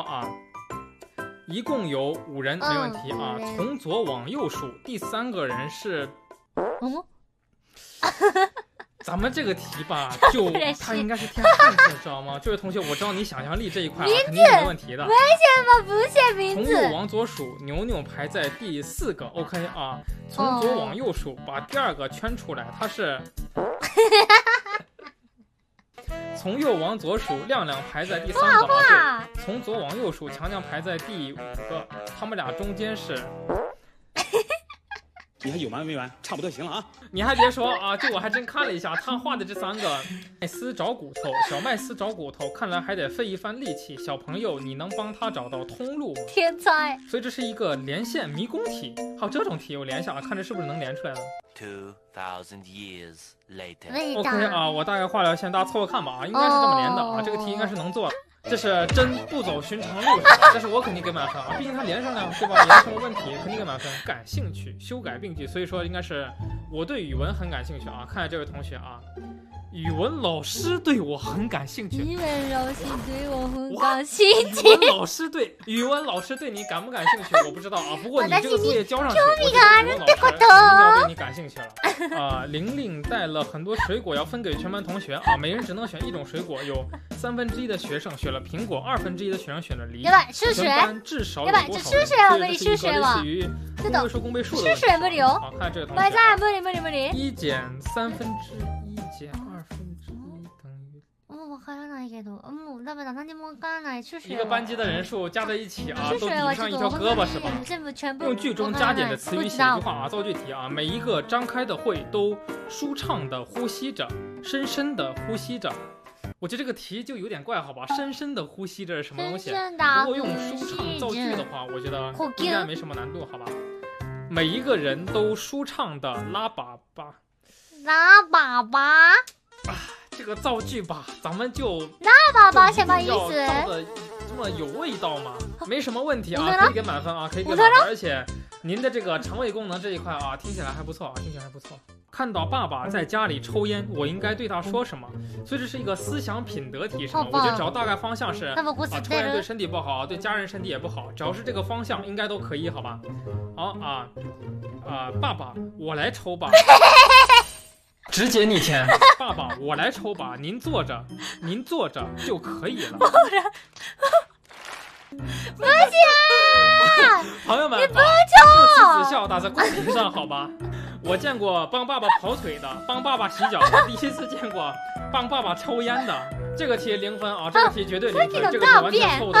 啊，一共有五人，没问题啊。从左往右数，第三个人是，嗯，咱们这个题吧，就他应该是填汉字，知道吗？这 位同学，我知道你想象力这一块肯定是没问题的。为什么不写名字？从右往左数，牛牛排在第四个，OK 啊。从左往右数，把第二个圈出来，他是。从右往左数，亮亮排在第三个。对，从左往右数，强强排在第五个。他们俩中间是。你还有完没完？差不多行了啊！你还别说啊，就我还真看了一下，他画的这三个麦斯找骨头，小麦斯找骨头，看来还得费一番力气。小朋友，你能帮他找到通路吗？天才！所以这是一个连线迷宫题。好，这种题我连一下，看这是不是能连出来了。Two thousand years later。OK 啊，我大概画了线，大家凑合看吧啊，应该是这么连的啊，这个题应该是能做。这是真不走寻常路，但是我肯定给满分啊，毕竟他连上了，对吧？连上了问题，肯定给满分。感兴趣，修改病句，所以说应该是我对语文很感兴趣啊。看下这位同学啊。语文老师对我很感兴趣。语文老师对我很感兴趣。语文老师对语文老师对你感不感兴趣？我不知道啊。不过你这个作业交上去，我语文老师肯定要对你感兴趣了。啊，玲玲带了很多水果要分给全班同学啊，每人只能选一种水果。有三分之一的学生选了苹果，二分之一的学生选了梨。对吧？数学。至少有多少？这数学我们数学嘛。公倍数公倍数的。数学没得哦。好，看这个同学。没得没得没得没得。一减三分之。一个班级的人数加在一起啊，都比不上一条胳膊是吧？用句中加点的词语写一句话啊，造句题啊，每一个张开的会都舒畅的呼吸着，深深的呼吸着。我觉得这个题就有点怪，好吧？深深的呼吸着是什么东西？如果用舒畅造句的话，我觉得应该没什么难度，好吧？每一个人都舒畅的拉粑粑，拉粑粑。这个造句吧，咱们就那粑粑什么意思？造的这么有味道吗？没什么问题啊，可以给满分啊，可以给满分。而且您的这个肠胃功能这一块啊，听起来还不错啊，听起来还不错。看到爸爸在家里抽烟，我应该对他说什么？所以这是一个思想品德题，是吗？我觉得只要大概方向是啊，抽烟对身体不好，对家人身体也不好，只要是这个方向，应该都可以，好吧？好啊啊，爸爸，我来抽吧。直接逆天，爸爸，我来抽吧，您坐着，您坐着就可以了。不行，朋友们，你不抽，不耻笑打在公屏上，好吧？我见过帮爸爸跑腿的，帮爸爸洗脚的，第一次见过帮爸爸抽烟的。这个题零分啊，这个题绝对零分，这个题完全错的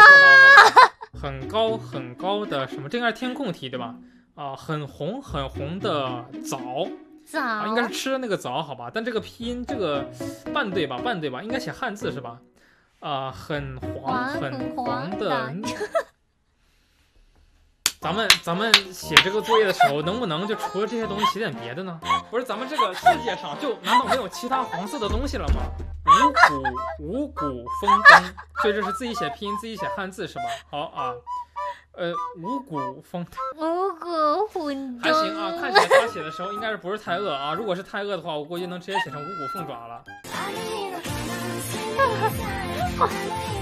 错的。很高很高的什么？这应该是填空题对吧？啊，很红很红的枣。枣应该是吃的那个枣，好吧？但这个拼音这个半对吧？半对吧？应该写汉字是吧？啊，很黄很黄的。咱们咱们写这个作业的时候，能不能就除了这些东西写点别的呢？不是，咱们这个世界上就难道没有其他黄色的东西了吗？五谷五谷丰登，所以这是自己写拼音，自己写汉字是吧？好啊。呃，五谷丰登五谷丰写的时候应该是不是太饿啊？如果是太饿的话，我估计能直接写成五谷凤爪了。